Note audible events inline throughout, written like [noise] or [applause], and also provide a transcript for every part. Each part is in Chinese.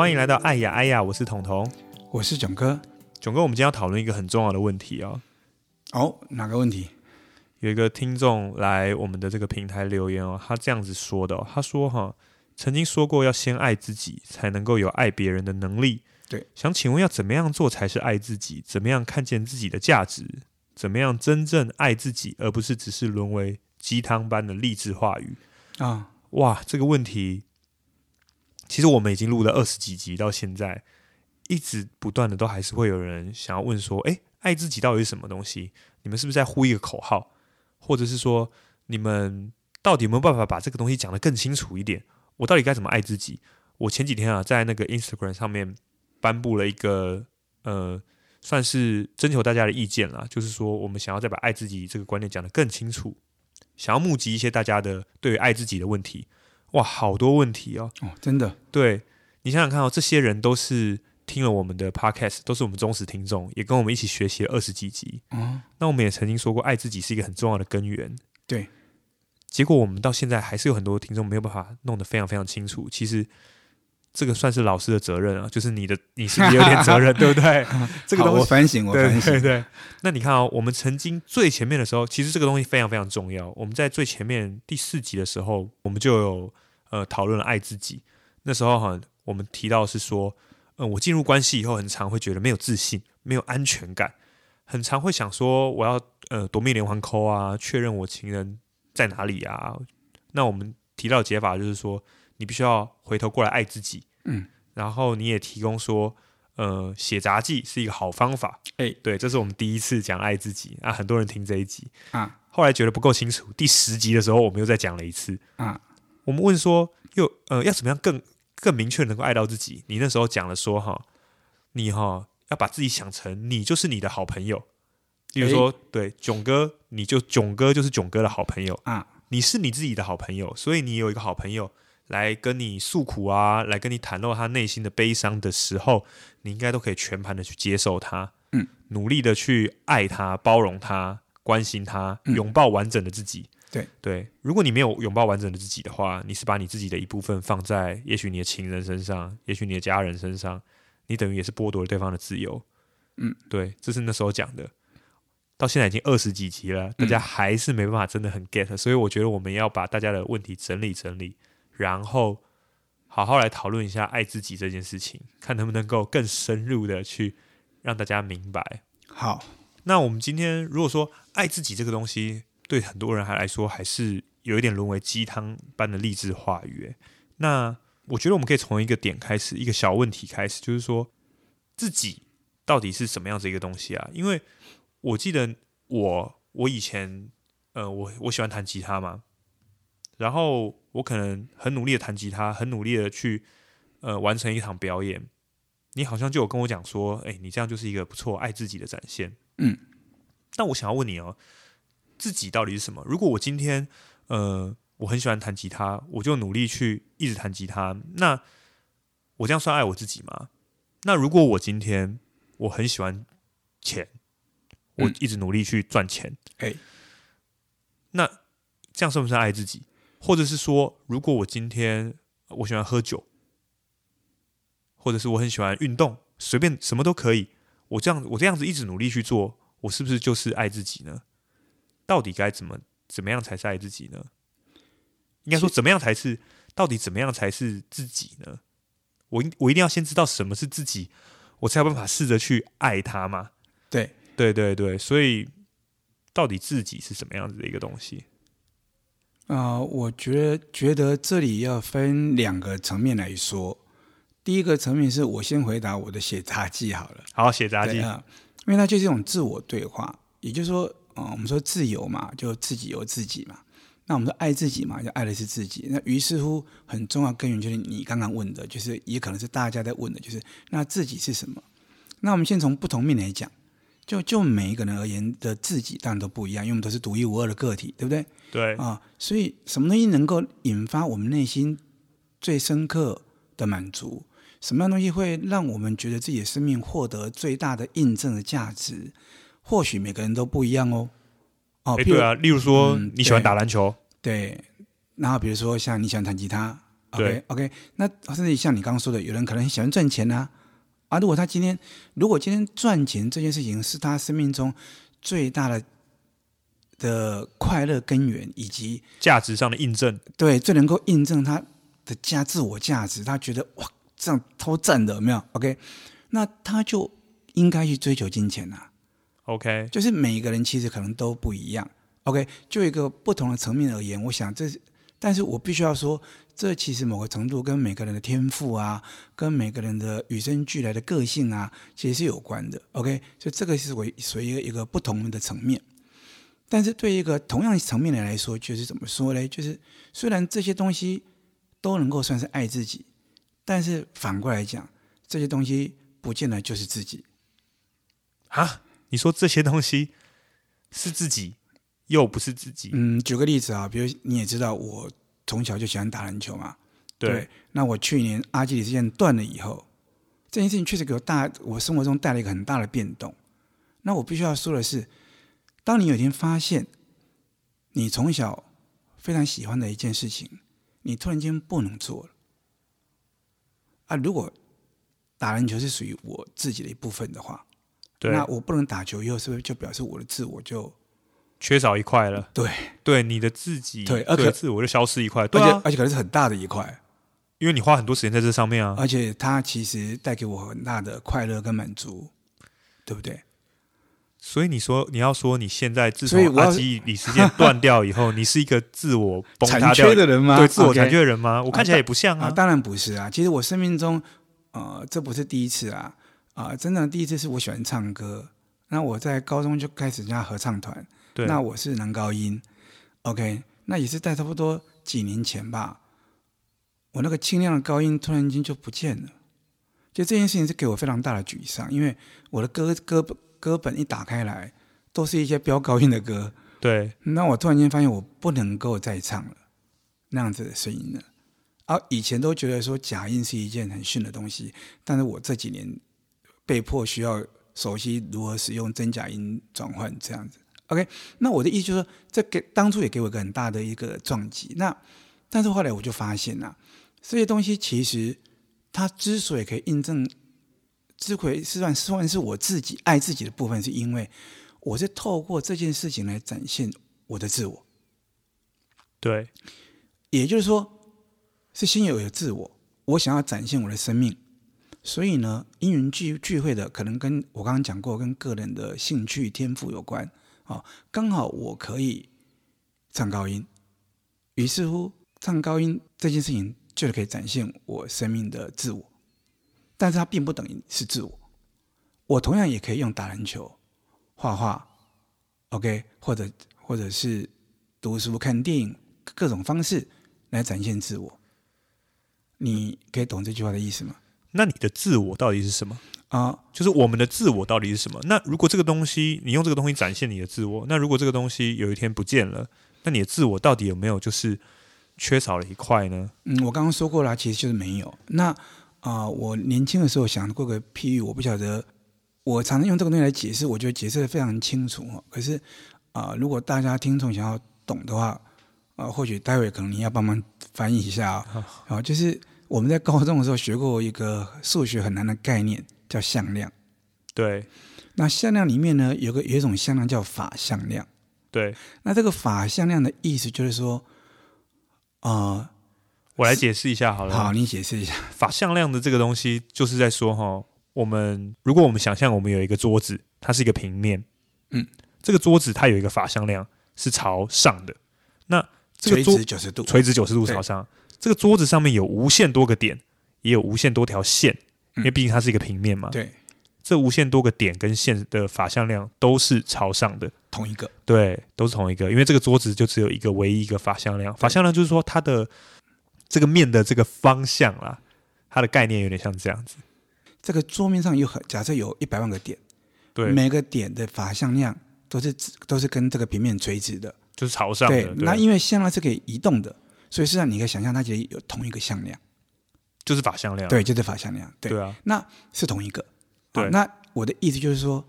欢迎来到爱呀爱呀，我是彤彤，我是囧哥。囧哥，我们今天要讨论一个很重要的问题哦。哦，哪个问题？有一个听众来我们的这个平台留言哦，他这样子说的哦，他说哈，曾经说过要先爱自己，才能够有爱别人的能力。对，想请问要怎么样做才是爱自己？怎么样看见自己的价值？怎么样真正爱自己，而不是只是沦为鸡汤般的励志话语啊？哇，这个问题。其实我们已经录了二十几集，到现在一直不断的都还是会有人想要问说：“哎，爱自己到底是什么东西？你们是不是在呼一个口号？或者是说，你们到底有没有办法把这个东西讲得更清楚一点？我到底该怎么爱自己？”我前几天啊，在那个 Instagram 上面颁布了一个呃，算是征求大家的意见啦，就是说我们想要再把爱自己这个观念讲得更清楚，想要募集一些大家的对于爱自己的问题。哇，好多问题哦！哦，真的，对，你想想看哦，这些人都是听了我们的 podcast，都是我们忠实听众，也跟我们一起学习了二十几集。嗯，那我们也曾经说过，爱自己是一个很重要的根源。对，结果我们到现在还是有很多听众没有办法弄得非常非常清楚。其实。这个算是老师的责任啊，就是你的，你是不是有点责任，[laughs] 对不对？[laughs] 这个东西我反省，我反省。对，对对。那你看哦，我们曾经最前面的时候，其实这个东西非常非常重要。我们在最前面第四集的时候，我们就有呃讨论了爱自己。那时候哈，我们提到是说，嗯、呃，我进入关系以后，很常会觉得没有自信，没有安全感，很常会想说，我要呃夺命连环 call 啊，确认我情人在哪里啊。那我们提到解法就是说。你必须要回头过来爱自己，嗯，然后你也提供说，呃，写杂记是一个好方法，哎、欸，对，这是我们第一次讲爱自己啊，很多人听这一集啊，后来觉得不够清楚，第十集的时候我们又再讲了一次啊，我们问说，又呃，要怎么样更更明确能够爱到自己？你那时候讲了说哈，你哈要把自己想成你就是你的好朋友，比如说、欸、对囧哥，你就囧哥就是囧哥的好朋友啊，你是你自己的好朋友，所以你有一个好朋友。来跟你诉苦啊，来跟你袒露他内心的悲伤的时候，你应该都可以全盘的去接受他，嗯，努力的去爱他、包容他、关心他，拥抱完整的自己。对、嗯、对，如果你没有拥抱完整的自己的话，你是把你自己的一部分放在也许你的情人身上，也许你的家人身上，你等于也是剥夺了对方的自由。嗯，对，这是那时候讲的。到现在已经二十几集了，大家还是没办法真的很 get，所以我觉得我们要把大家的问题整理整理。然后好好来讨论一下爱自己这件事情，看能不能够更深入的去让大家明白。好，那我们今天如果说爱自己这个东西，对很多人还来说还是有一点沦为鸡汤般的励志话语。那我觉得我们可以从一个点开始，一个小问题开始，就是说自己到底是什么样子一个东西啊？因为我记得我我以前呃，我我喜欢弹吉他嘛。然后我可能很努力的弹吉他，很努力的去呃完成一场表演。你好像就有跟我讲说，哎，你这样就是一个不错爱自己的展现。嗯，但我想要问你哦，自己到底是什么？如果我今天呃我很喜欢弹吉他，我就努力去一直弹吉他，那我这样算爱我自己吗？那如果我今天我很喜欢钱，我一直努力去赚钱，哎，那这样算不算爱自己？或者是说，如果我今天我喜欢喝酒，或者是我很喜欢运动，随便什么都可以，我这样我这样子一直努力去做，我是不是就是爱自己呢？到底该怎么怎么样才是爱自己呢？应该说怎么样才是？到底怎么样才是自己呢？我我一定要先知道什么是自己，我才有办法试着去爱他嘛。对对对对，所以到底自己是什么样子的一个东西？啊、呃，我觉得觉得这里要分两个层面来说。第一个层面是我先回答我的写杂记好了。好，写杂记啊，因为它就是一种自我对话。也就是说，嗯、呃，我们说自由嘛，就自己由自己嘛。那我们说爱自己嘛，就爱的是自己。那于是乎，很重要根源就是你刚刚问的，就是也可能是大家在问的，就是那自己是什么？那我们先从不同面来讲。就就每一个人而言的自己当然都不一样，因为我们都是独一无二的个体，对不对？对啊，所以什么东西能够引发我们内心最深刻的满足？什么样东西会让我们觉得自己的生命获得最大的印证的价值？或许每个人都不一样哦。哦，对啊，例如说、嗯、你喜欢打篮球，对，然后比如说像你喜欢弹吉他 OK OK，那甚至像你刚刚说的，有人可能喜欢赚钱啊，啊，如果他今天如果今天赚钱这件事情是他生命中最大的的快乐根源，以及价值上的印证，对，最能够印证他的价自我价值，他觉得哇，这样超赞的，有没有？OK，那他就应该去追求金钱啊。OK，就是每一个人其实可能都不一样。OK，就一个不同的层面而言，我想这是，但是我必须要说，这其实某个程度跟每个人的天赋啊，跟每个人的与生俱来的个性啊，其实是有关的。OK，所以这个是属于属于一个不同的层面。但是对一个同样层面的来说，就是怎么说呢？就是虽然这些东西都能够算是爱自己，但是反过来讲，这些东西不见得就是自己啊。你说这些东西是自己，又不是自己。嗯，举个例子啊，比如你也知道，我从小就喜欢打篮球嘛。对。对，那我去年阿基里斯腱断了以后，这件事情确实给我大我生活中带来一个很大的变动。那我必须要说的是，当你有一天发现，你从小非常喜欢的一件事情，你突然间不能做了。啊，如果打篮球是属于我自己的一部分的话。对，那我不能打球以后，是不是就表示我的自我就缺少一块了？对，对，你的自己，对，而且自我就消失一块，对、啊、而且而且可能是很大的一块，因为你花很多时间在这上面啊。而且它其实带给我很大的快乐跟满足，对不对？所以你说你要说你现在自从阿基里斯腱断掉以后，你是一个自我崩塌残缺的人吗？对，自我残缺的人吗？Okay. 我看起来也不像啊，啊。当然不是啊，其实我生命中，呃，这不是第一次啊。啊，真的第一次是我喜欢唱歌。那我在高中就开始加合唱团，那我是男高音，OK，那也是在差不多几年前吧。我那个清亮的高音突然间就不见了，就这件事情是给我非常大的沮丧，因为我的歌歌歌本一打开来，都是一些飙高音的歌，对。那我突然间发现我不能够再唱了，那样子的声音了。而、啊、以前都觉得说假音是一件很逊的东西，但是我这几年被迫需要。熟悉如何使用真假音转换这样子，OK？那我的意思就是说，这给当初也给我一个很大的一个撞击。那但是后来我就发现啊，这些东西其实它之所以可以印证，之所以算算是我自己爱自己的部分，是因为我是透过这件事情来展现我的自我。对，也就是说，是先有一个自我，我想要展现我的生命。所以呢，因缘聚聚会的可能跟我刚刚讲过，跟个人的兴趣天赋有关啊、刚好我可以唱高音，于是乎唱高音这件事情就可以展现我生命的自我。但是它并不等于是自我，我同样也可以用打篮球、画画，OK，或者或者是读书、看电影各种方式来展现自我。你可以懂这句话的意思吗？那你的自我到底是什么啊？就是我们的自我到底是什么？那如果这个东西你用这个东西展现你的自我，那如果这个东西有一天不见了，那你的自我到底有没有就是缺少了一块呢？嗯，我刚刚说过了，其实就是没有。那啊、呃，我年轻的时候想过个譬喻，我不晓得，我常常用这个东西来解释，我觉得解释的非常清楚。可是啊、呃，如果大家听众想要懂的话，啊、呃，或许待会可能你要帮忙翻译一下啊，啊，就是。我们在高中的时候学过一个数学很难的概念，叫向量。对，那向量里面呢，有个有一种向量叫法向量。对，那这个法向量的意思就是说，啊、呃，我来解释一下好了。好，你解释一下。法向量的这个东西，就是在说哈，我们如果我们想象我们有一个桌子，它是一个平面，嗯，这个桌子它有一个法向量是朝上的，那这个垂直九十度，垂直九十度朝上。这个桌子上面有无限多个点，也有无限多条线，因为毕竟它是一个平面嘛。嗯、对，这无限多个点跟线的法向量都是朝上的，同一个。对，都是同一个，因为这个桌子就只有一个唯一一个法向量。法向量就是说它的这个面的这个方向啦，它的概念有点像这样子。这个桌面上有很假设有一百万个点，对，每个点的法向量都是都是跟这个平面垂直的，就是朝上的。对，对，那因为向量是可以移动的。所以实际上，你可以想象，它其实有同一个向量，就是法向量。对，就是法向量。对，对啊，那是同一个。对，那我的意思就是说，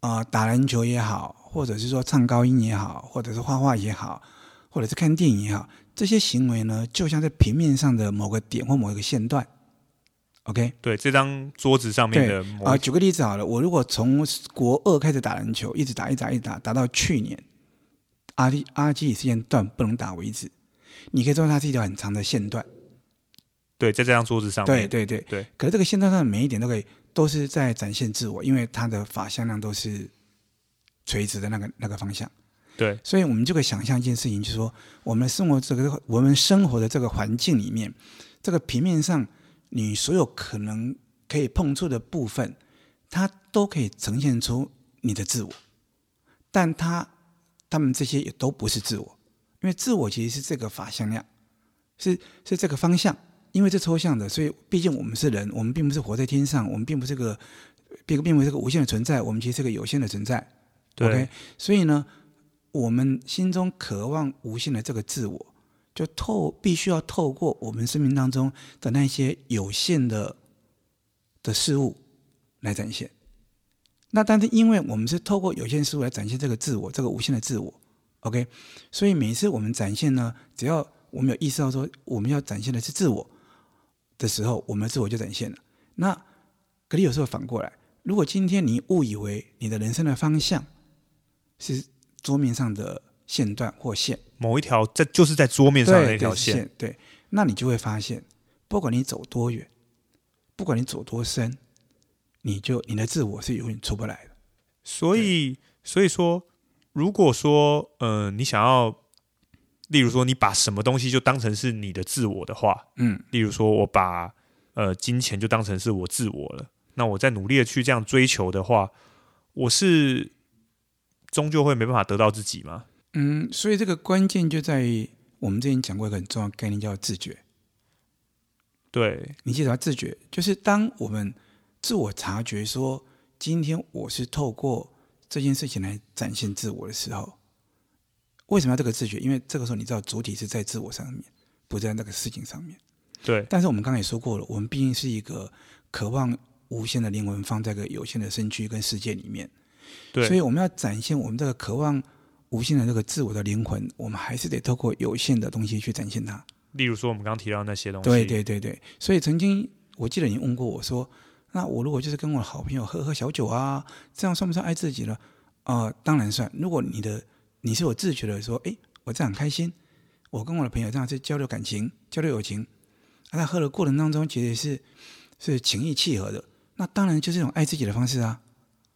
啊、呃，打篮球也好，或者是说唱高音也好，或者是画画也好，或者是看电影也好，这些行为呢，就像在平面上的某个点或某一个线段。OK，对，这张桌子上面的啊、呃，举个例子好了，我如果从国二开始打篮球，一直打，一直打，一直打，打到去年阿基阿基里斯腱断不能打为止，你可以说它是一条很长的线段。对，在这张桌子上面，对对对对。可是这个线段上的每一点都可以，都是在展现自我，因为它的法向量都是垂直的那个那个方向。对，所以我们就可以想象一件事情，就是说，我们生活这个我们生活的这个环境里面，这个平面上。你所有可能可以碰触的部分，它都可以呈现出你的自我，但它、他们这些也都不是自我，因为自我其实是这个法向量，是是这个方向，因为是抽象的，所以毕竟我们是人，我们并不是活在天上，我们并不是个并并不是个无限的存在，我们其实是个有限的存在。对，OK，所以呢，我们心中渴望无限的这个自我。就透必须要透过我们生命当中的那些有限的的事物来展现。那但是因为我们是透过有限事物来展现这个自我，这个无限的自我，OK。所以每一次我们展现呢，只要我们有意识到说我们要展现的是自我的时候，我们的自我就展现了。那可是有时候反过来，如果今天你误以为你的人生的方向是桌面上的。线段或线，某一条在就是在桌面上的一条线，对，对，那你就会发现，不管你走多远，不管你走多深，你就你的自我是永远出不来的。所以，所以说，如果说，呃，你想要，例如说，你把什么东西就当成是你的自我的话，嗯，例如说，我把呃金钱就当成是我自我了，那我在努力的去这样追求的话，我是终究会没办法得到自己吗？嗯，所以这个关键就在于我们之前讲过一个很重要概念，叫自觉。对，你记得吗？自觉就是当我们自我察觉说，今天我是透过这件事情来展现自我的时候，为什么要这个自觉？因为这个时候你知道主体是在自我上面，不在那个事情上面。对。但是我们刚才也说过了，我们毕竟是一个渴望无限的灵魂，放在一个有限的身躯跟世界里面。对。所以我们要展现我们这个渴望。无限的这个自我的灵魂，我们还是得透过有限的东西去展现它。例如说，我们刚刚提到那些东西。对对对对，所以曾经我记得你问过我说：“那我如果就是跟我的好朋友喝喝小酒啊，这样算不算爱自己呢？”啊、呃，当然算。如果你的你是有自觉的说：“哎，我这样很开心，我跟我的朋友这样去交流感情、交流友情，啊，在喝的过程当中其实是是情意契合的，那当然就是一种爱自己的方式啊。”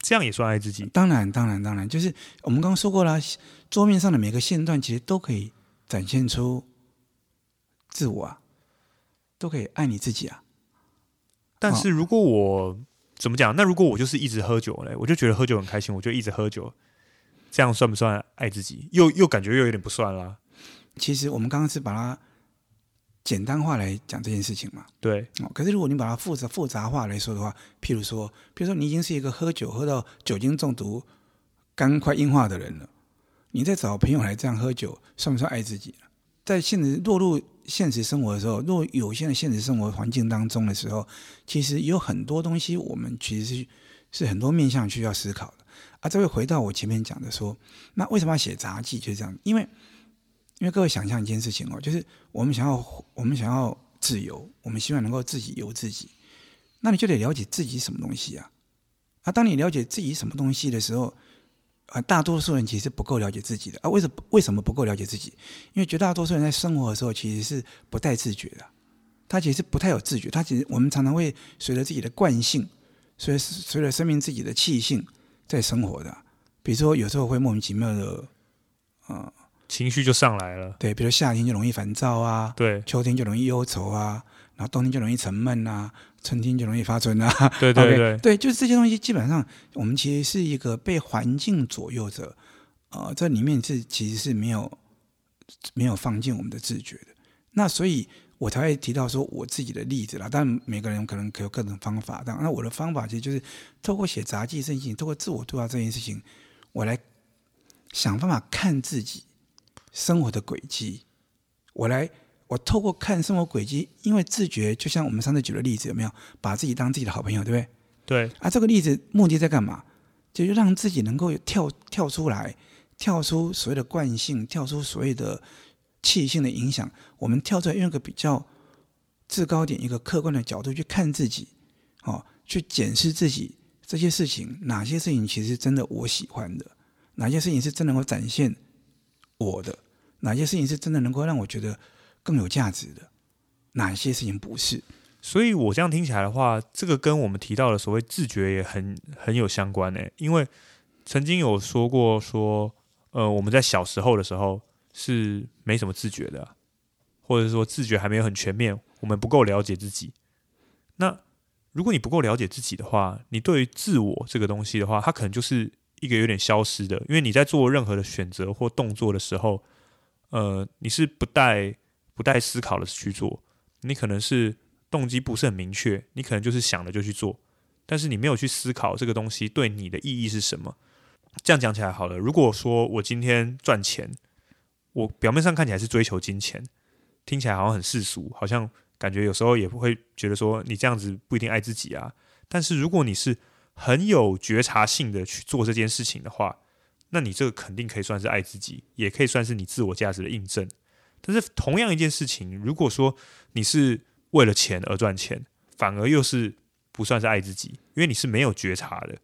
这样也算爱自己？当然，当然，当然，就是我们刚刚说过了，桌面上的每个线段其实都可以展现出自我啊，都可以爱你自己啊。但是如果我、哦、怎么讲？那如果我就是一直喝酒嘞，我就觉得喝酒很开心，我就一直喝酒，这样算不算爱自己？又又感觉又有点不算啦。其实我们刚刚是把它。简单化来讲这件事情嘛，对。哦，可是如果你把它复杂复杂化来说的话，譬如说，譬如说你已经是一个喝酒喝到酒精中毒、肝快硬化的人了，你再找朋友来这样喝酒，算不算爱自己？在现实落入现实生活的时候，若有限的现实生活环境当中的时候，其实有很多东西我们其实是很多面向需要思考的。啊，这会回到我前面讲的说，那为什么要写杂记？就是这样，因为。因为各位想象一件事情哦，就是我们想要我们想要自由，我们希望能够自己由自己，那你就得了解自己什么东西啊？啊，当你了解自己什么东西的时候，啊，大多数人其实不够了解自己的啊。为什么为什么不够了解自己？因为绝大多数人在生活的时候其实是不太自觉的，他其实不太有自觉。他其实我们常常会随着自己的惯性，随随着生命自己的气性在生活的。比如说有时候会莫名其妙的，啊。情绪就上来了，对，比如夏天就容易烦躁啊，对，秋天就容易忧愁啊，然后冬天就容易沉闷啊，春天就容易发春啊，对对 [laughs] 对，okay, 对，就是这些东西，基本上我们其实是一个被环境左右着，呃，这里面是其实是没有没有放进我们的自觉的，那所以我才会提到说我自己的例子啦，但每个人可能可有各种方法，但那我的方法其实就是透过写杂记这件事情，透过自我对话这件事情，我来想办法看自己。生活的轨迹，我来，我透过看生活轨迹，因为自觉，就像我们上次举的例子，有没有把自己当自己的好朋友，对不对？对。啊，这个例子目的在干嘛？就是让自己能够跳跳出来，跳出所谓的惯性，跳出所谓的气性的影响，我们跳出来用一个比较制高点、一个客观的角度去看自己，哦，去检视自己这些事情，哪些事情其实真的我喜欢的，哪些事情是真的能够展现我的，[clears throat] 哪些事情是真的能够让我觉得更有价值的，哪些事情不是。所以我这样听起来的话，这个跟我们提到的所谓自觉也很很有相关诶。因为曾经有说过说，呃，我们在小时候的时候是没什么自觉的，或者说自觉还没有很全面，我们不够了解自己。那如果你不够了解自己的话，你对于自我这个东西的话，它可能就是一个有点消失的，因为你在做任何的选择或动作的时候，呃，你是不带不带思考的去做，你可能是。动机不是很明确，你可能就是想了就去做，但是你没有去思考这个东西对你的意义是什么。这样讲起来好了，如果说我今天赚钱，我表面上看起来是追求金钱，听起来好像很世俗，好像感觉有时候也不会觉得说你这样子不一定爱自己啊。但是如果你是很有觉察性的去做这件事情的话，那你这个肯定可以算是爱自己，也可以算是你自我价值的印证。但是同样一件事情，如果说你是为了钱而赚钱，反而又是不算是爱自己，因为你是没有觉察的。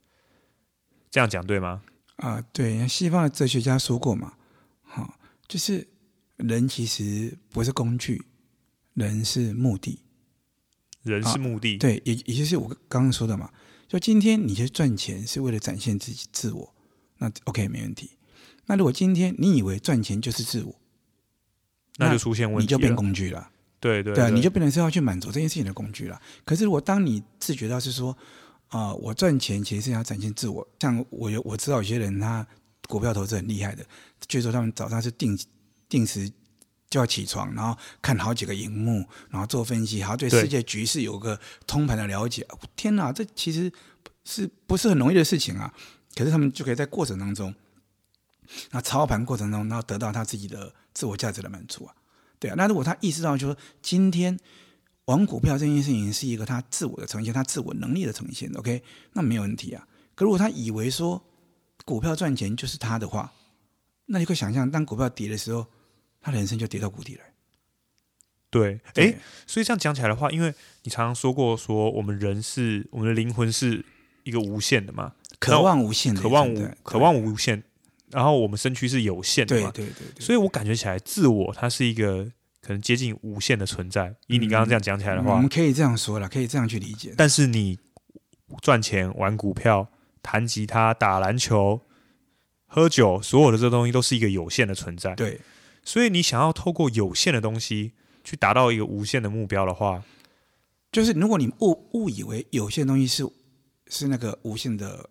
这样讲对吗？啊、呃，对，西方的哲学家说过嘛，好、哦，就是人其实不是工具，人是目的，人是目的。哦、对，也也就是我刚刚说的嘛，就今天你去赚钱是为了展现自己自我，那 OK 没问题。那如果今天你以为赚钱就是自我，那就出现问题，你就变工具了。对对对，你就变成是要去满足这件事情的工具了。可是，如果当你自觉到是说，啊、呃，我赚钱其实是要展现自我。像我有我知道有些人他股票投资很厉害的，据说他们早上是定定时就要起床，然后看好几个荧幕，然后做分析，然后对世界局势有个通盘的了解。天哪，这其实是不是很容易的事情啊？可是他们就可以在过程当中，那操盘过程中，然后得到他自己的自我价值的满足啊。对啊，那如果他意识到，就是说今天玩股票这件事情是一个他自我的呈现，他自我能力的呈现，OK，那没有问题啊。可如果他以为说股票赚钱就是他的话，那你可以想象，当股票跌的时候，他的人生就跌到谷底了。对，哎，所以这样讲起来的话，因为你常常说过，说我们人是我们的灵魂是一个无限的嘛，渴望无限的，渴望无渴望无限。然后我们身躯是有限的嘛，对对对，对，所以我感觉起来，自我它是一个可能接近无限的存在。以你刚刚这样讲起来的话，嗯，我们可以这样说了，可以这样去理解。但是你赚钱、玩股票、弹吉他、打篮球、喝酒，所有的这东西都是一个有限的存在。对，所以你想要透过有限的东西去达到一个无限的目标的话，就是如果你误误以为有限东西是是那个无限的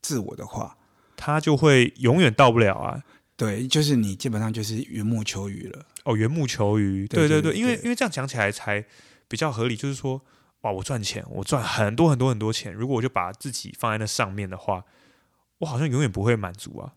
自我的话。他就会永远到不了啊！对，就是你基本上就是缘木求鱼了。哦，缘木求鱼，对对对，因为因为这样讲起来才比较合理。就是说，哇，我赚钱，我赚很多很多很多钱。如果我就把自己放在那上面的话，我好像永远不会满足啊！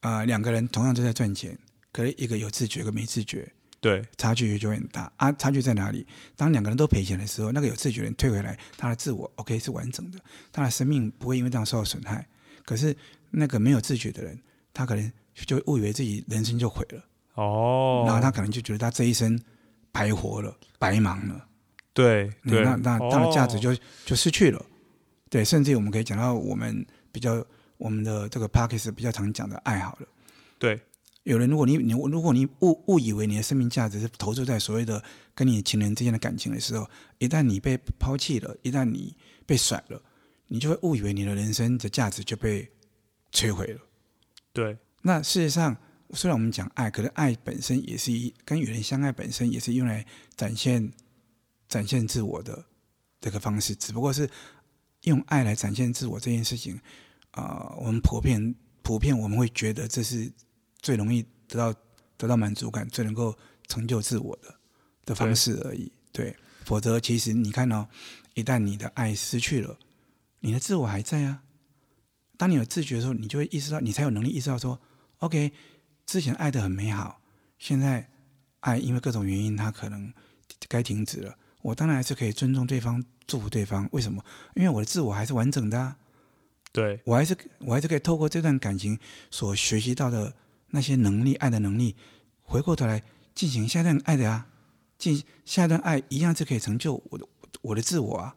啊、呃，两个人同样都在赚钱，可是一个有自觉，一个没自觉，对，差距就会很大啊！差距在哪里？当两个人都赔钱的时候，那个有自觉的人退回来，他的自我 OK 是完整的，他的生命不会因为这样受到损害。可是。那个没有自觉的人，他可能就误以为自己人生就毁了哦，然后他可能就觉得他这一生白活了、白忙了，对，对那那他的价值就、哦、就失去了。对，甚至于我们可以讲到我们比较我们的这个 Podcast 比较常讲的爱好了。对，有人如果你你如果你误误以为你的生命价值是投注在所谓的跟你情人之间的感情的时候，一旦你被抛弃了，一旦你被甩了，你就会误以为你的人生的价值就被。摧毁了，对。那事实上，虽然我们讲爱，可是爱本身也是一跟与人相爱本身也是用来展现展现自我的这个方式，只不过是用爱来展现自我这件事情啊、呃，我们普遍普遍我们会觉得这是最容易得到得到满足感、最能够成就自我的的方式而已。对，对，否则其实你看哦，一旦你的爱失去了，你的自我还在啊。当你有自觉的时候，你就会意识到，你才有能力意识到说，OK，之前爱的很美好，现在爱因为各种原因，它可能该停止了。我当然还是可以尊重对方，祝福对方。为什么？因为我的自我还是完整的啊。对，我还是我还是可以透过这段感情所学习到的那些能力、爱的能力，回过头来进行下一段爱的啊，进下一段爱一样是可以成就我的我的自我啊。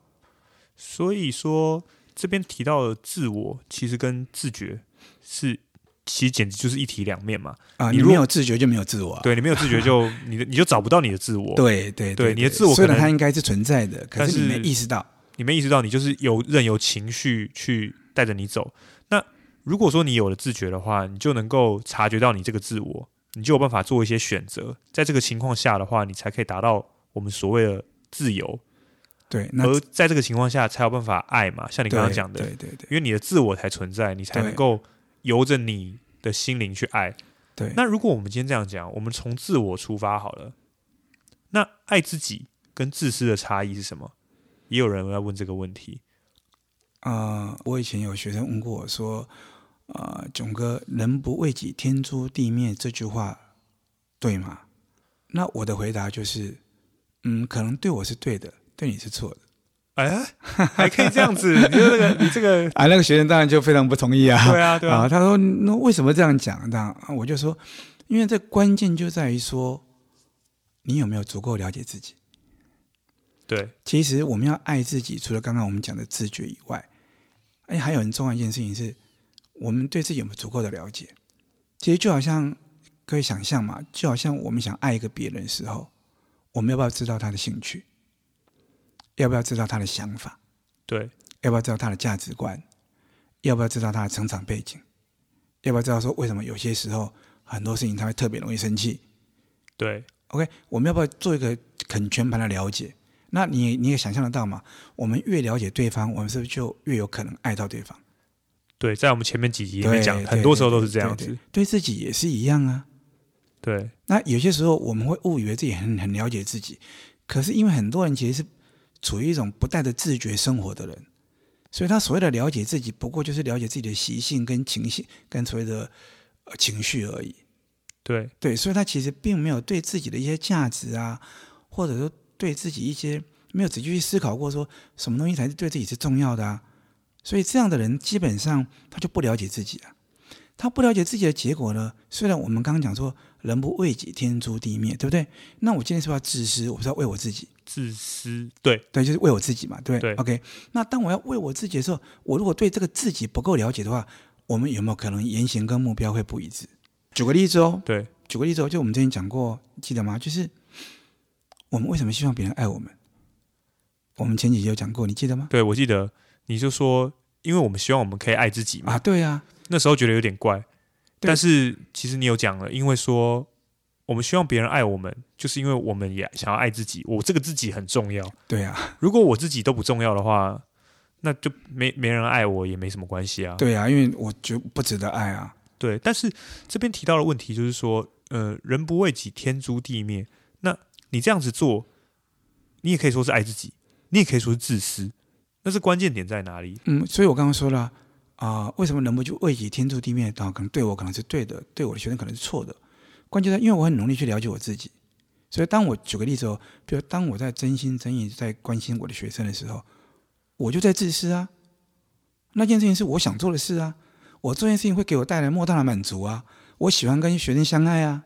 所以说，这边提到的自我，其实跟自觉是，其实简直就是一体两面嘛。啊，你没有自觉就没有自我啊。对，你没有自觉就 [laughs] 你的你就找不到你的自我。对对对，你的自我虽然它应该是存在的，可是你没意识到，你没意识到，你就是有任由情绪去带着你走。那如果说你有了自觉的话，你就能够察觉到你这个自我，你就有办法做一些选择。在这个情况下的话，你才可以达到我们所谓的自由。对，而在这个情况下才有办法爱嘛，像你刚刚讲的，对对对，因为你的自我才存在，你才能够由着你的心灵去爱。对，那如果我们今天这样讲，我们从自我出发好了，那爱自己跟自私的差异是什么？也有人要问这个问题。啊、呃，我以前有学生问过我说：“啊、呃，囧哥，‘人不为己，天诛地灭’这句话对吗？”那我的回答就是：“嗯，可能对我是对的。”对你是错的，哎，还可以这样子？你这个，你这个，啊，那个学生当然就非常不同意啊。对啊，对啊。啊他说：“那为什么这样讲？”那我就说：“因为这关键就在于说，你有没有足够了解自己。”对，其实我们要爱自己，除了刚刚我们讲的自觉以外，哎，还有很重要一件事情是，我们对自己有没有足够的了解。其实就好像可以想象嘛，就好像我们想爱一个别人的时候，我们要不要知道他的兴趣？要不要知道他的想法？对，要不要知道他的价值观？要不要知道他的成长背景？要不要知道说为什么有些时候很多事情他会特别容易生气？对，OK，我们要不要做一个很全盘的了解？那你你也想象得到嘛？我们越了解对方，我们是不是就越有可能爱到对方？对，在我们前面几集里面讲，很多时候都是这样子。对，自己也是一样啊。对，那有些时候我们会误以为自己很很了解自己，可是因为很多人其实是。处于一种不带着自觉生活的人，所以他所谓的了解自己，不过就是了解自己的习性跟情绪，跟所谓的情绪而已。对对，所以他其实并没有对自己的一些价值啊，或者说对自己一些没有仔细去思考过，说什么东西才是对自己是重要的啊。所以这样的人基本上他就不了解自己啊。他不了解自己的结果呢？虽然我们刚刚讲说“人不为己，天诛地灭”，对不对？那我今天是不是要自私？我是要为我自己。自私，对对，就是为我自己嘛，对对。OK，那当我要为我自己的时候，我如果对这个自己不够了解的话，我们有没有可能言行跟目标会不一致？举个例子哦，对，举个例子哦，就我们之前讲过，记得吗？就是我们为什么希望别人爱我们？我们前几集有讲过，你记得吗？对，我记得。你就说，因为我们希望我们可以爱自己嘛。啊，对、啊。那时候觉得有点怪，但是其实你有讲了，因为说。我们希望别人爱我们，就是因为我们也想要爱自己。我这个自己很重要。对啊，如果我自己都不重要的话，那就没没人爱我也没什么关系啊。对啊，因为我就不值得爱啊。对，但是这边提到的问题就是说，呃，人不为己，天诛地灭。那你这样子做，你也可以说是爱自己，你也可以说是自私。那是关键点在哪里？嗯，所以我刚刚说了啊、呃，为什么人不就为己，天诛地灭？然后可能对我可能是对的，对我的学生可能是错的。关键在，因为我很努力去了解我自己，所以当我举个例子哦，比如当我在真心真意在关心我的学生的时候，我就在自私啊。那件事情是我想做的事啊，我做件事情会给我带来莫大的满足啊。我喜欢跟学生相爱啊。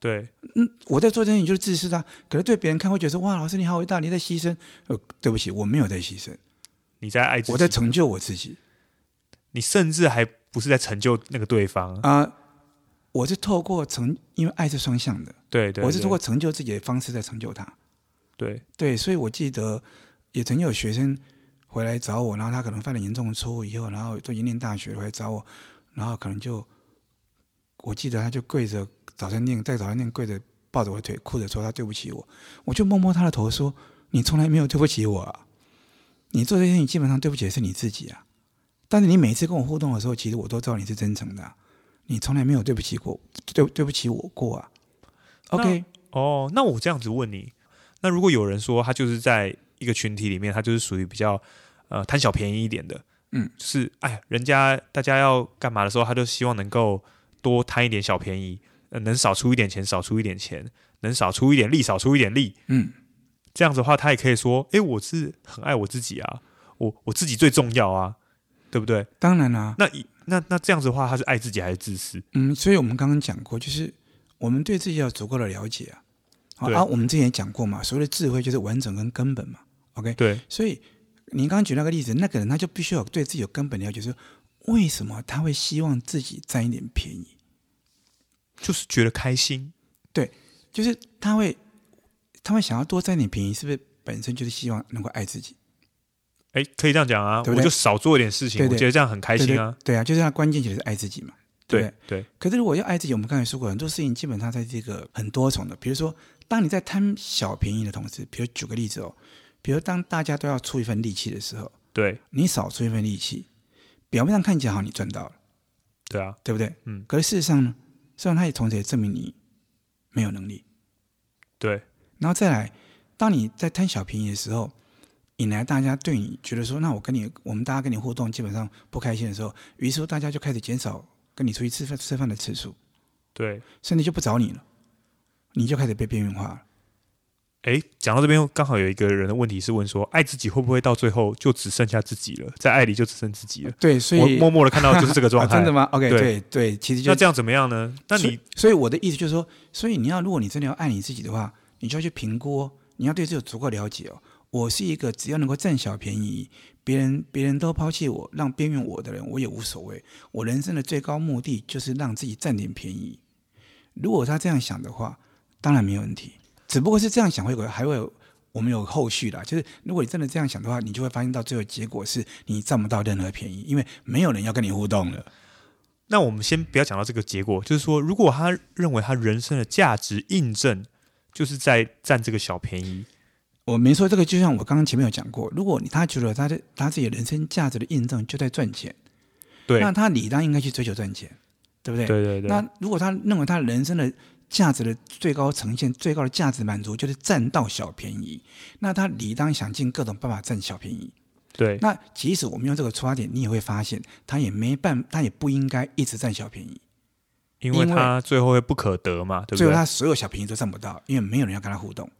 对，嗯，我在做这件事情就是自私的啊，可是对别人看会觉得说哇，老师你好伟大，你在牺牲。呃，对不起，我没有在牺牲，你在爱自己，我在成就我自己。你甚至还不是在成就那个对方啊。呃我是透过成，因为爱是双向的，对，对对，我是通过成就自己的方式在成就他，对。对，所以我记得也曾经有学生回来找我，然后他可能犯了严重的错误以后，然后都已经念大学回来找我，然后可能就我记得他就跪着早餐店，在早餐店跪着抱着我的腿，哭着说他对不起我，我就摸摸他的头说，你从来没有对不起我啊，你做这些你基本上对不起的是你自己啊，但是你每一次跟我互动的时候，其实我都知道你是真诚的啊。你从来没有对不起过，对对不起我过啊？OK，哦，那我这样子问你，那如果有人说他就是在一个群体里面，他就是属于比较呃贪小便宜一点的，嗯，就是哎，人家大家要干嘛的时候，他就希望能够多贪一点小便宜，呃，能少出一点钱少出一点钱，能少出一点力少出一点力，嗯，这样子的话，他也可以说，哎，我是很爱我自己啊，我我自己最重要啊，对不对？当然啦，那那那这样子的话，他是爱自己还是自私？嗯，所以我们刚刚讲过，就是我们对自己要足够的了解啊。好啊，我们之前也讲过嘛，所谓的智慧就是完整跟根本嘛。OK，对。所以您刚刚举那个例子，那个人他就必须要对自己有根本的了解，说为什么他会希望自己占一点便宜，就是觉得开心。对，就是他会他会想要多占点便宜，是不是本身就是希望能够爱自己？哎，可以这样讲啊，对对，我就少做一点事情，我觉得这样很开心啊。对，啊，就是他关键就是爱自己嘛。对对，对。可是如果要爱自己，我们刚才说过，很多事情基本上在这个很多重的。比如说，当你在贪小便宜的同时，比如举个例子哦，比如当大家都要出一份力气的时候，对，你少出一份力气，表面上看起来好，你赚到了，对啊，对不对？嗯。可是事实上呢，实际上他也同时也证明你没有能力。对。然后再来，当你在贪小便宜的时候。引来大家对你觉得说，那我跟你，我们大家跟你互动基本上不开心的时候，于是说大家就开始减少跟你出去吃饭吃饭的次数，对，甚至就不找你了，你就开始被边缘化了。哎，讲到这边，刚好有一个人的问题是问说，爱自己会不会到最后就只剩下自己了，在爱里就只剩自己了？对，所以我默默的看到就是这个状态。啊、真的吗？OK，对对，对，其实就那这样怎么样呢？那你所，所以我的意思就是说，所以你要如果你真的要爱你自己的话，你就要去评估哦，你要对自己有足够了解哦。我是一个只要能够占小便宜，别人别人都抛弃我，让边缘我的人，我也无所谓。我人生的最高目的就是让自己占点便宜。如果他这样想的话，当然没有问题。只不过是这样想会有还会有我们有后续的，就是如果你真的这样想的话，你就会发现到最后结果是你占不到任何便宜，因为没有人要跟你互动了。那我们先不要讲到这个结果，就是说，如果他认为他人生的价值印证就是在占这个小便宜。我没说这个，就像我刚刚前面有讲过，如果他觉得他的他自己人生价值的印证就在赚钱，对，那他理当应该去追求赚钱，对不对？对对对。那如果他认为他人生的价值的最高呈现、最高的价值满足就是占到小便宜，那他理当想尽各种办法占小便宜。对。那即使我们用这个出发点，你也会发现他也没办，他也不应该一直占小便宜，因为他最后会不可得嘛，对不对？最后他所有小便宜都占不到，因为没有人要跟他互动。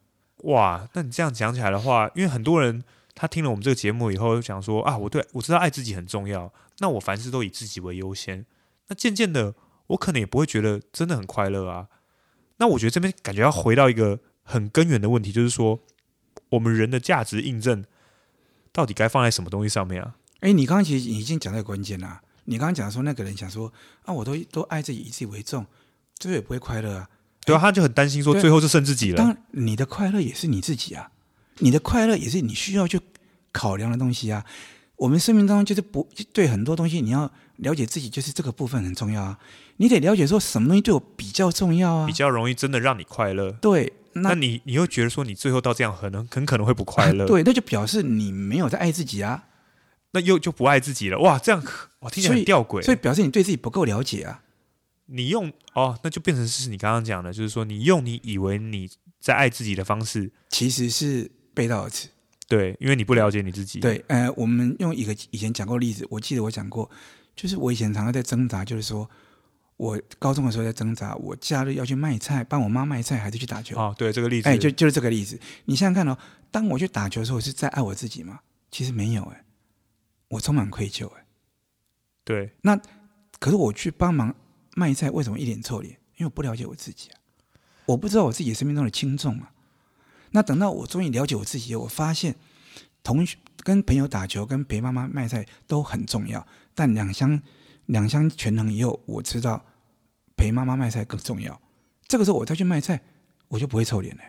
哇，那你这样讲起来的话，因为很多人他听了我们这个节目以后，就讲说啊，我对我知道爱自己很重要，那我凡事都以自己为优先。那渐渐的，我可能也不会觉得真的很快乐啊。那我觉得这边感觉要回到一个很根源的问题，就是说，我们人的价值印证到底该放在什么东西上面啊？哎，你刚刚其实已经讲到关键了。你刚刚讲说那个人想说啊，我都都爱自己，以自己为重，最后也不会快乐啊。对啊，他就很担心，说最后就剩自己了。当然，你的快乐也是你自己啊，你的快乐也是你需要去考量的东西啊。我们生命当中就是不对很多东西，你要了解自己，就是这个部分很重要啊。你得了解说什么东西对我比较重要啊，比较容易真的让你快乐。对，那，那你你又觉得说你最后到这样，很能很可能会不快乐。啊，[laughs] 对，那就表示你没有在爱自己啊。那又就不爱自己了。哇，这样哇听起来很吊诡，所，所以表示你对自己不够了解啊。你用哦，那就变成是你刚刚讲的，就是说你用你以为你在爱自己的方式，其实是背道而驰。对，因为你不了解你自己。对，呃，我们用一个以前讲过例子，我记得我讲过，就是我以前常常在挣扎，就是说我高中的时候在挣扎，我假日要去卖菜，帮我妈卖菜，还是去打球？哦，对，这个例子，哎，就就是这个例子。你想想看哦，当我去打球的时候，我是在爱我自己吗？其实没有，哎，我充满愧疚，哎。对，那可是我去帮忙。卖菜为什么一脸臭脸？因为我不了解我自己啊，我不知道我自己生命中的轻重啊。那等到我终于了解我自己，我发现同学跟朋友打球、跟陪妈妈卖菜都很重要，但两相两相权衡以后，我知道陪妈妈卖菜更重要。这个时候我再去卖菜，我就不会臭脸了，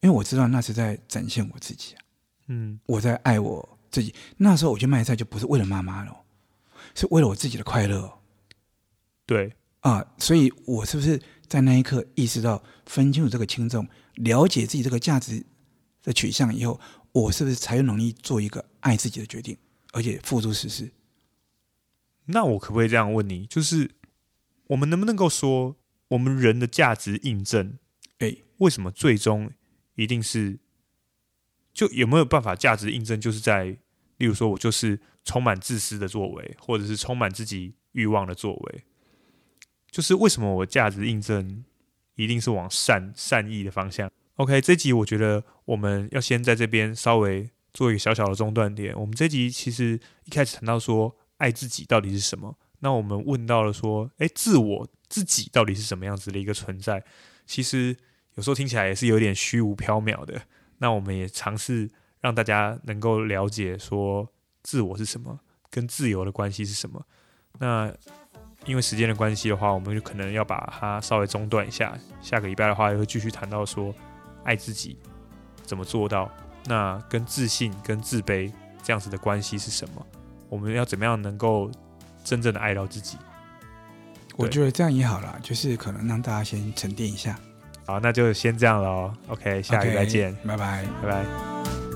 因为我知道那是在展现我自己啊。嗯，我在爱我自己。那时候我去卖菜就不是为了妈妈了，是为了我自己的快乐。对啊，所以我是不是在那一刻意识到分清楚这个轻重，了解自己这个价值的取向以后，我是不是才有能力做一个爱自己的决定，而且付诸实施？那我可不可以这样问你，就是我们能不能够说，我们人的价值印证，哎，为什么最终一定是，就有没有办法价值印证，就是在，例如说我就是充满自私的作为，或者是充满自己欲望的作为？就是为什么我价值印证一定是往善善意的方向？OK，这集我觉得我们要先在这边稍微做一个小小的中断点。我们这集其实一开始谈到说爱自己到底是什么？那我们问到了说，诶，自我自己到底是什么样子的一个存在？其实有时候听起来也是有点虚无缥缈的。那我们也尝试让大家能够了解说，自我是什么，跟自由的关系是什么。那因为时间的关系的话，我们就可能要把它稍微中断一下。下个礼拜的话，又会继续谈到说，爱自己怎么做到？那跟自信、跟自卑这样子的关系是什么？我们要怎么样能够真正的爱到自己？我觉得这样也好啦，就是可能让大家先沉淀一下。好，那就先这样了。OK，下个礼拜见，拜拜，拜拜。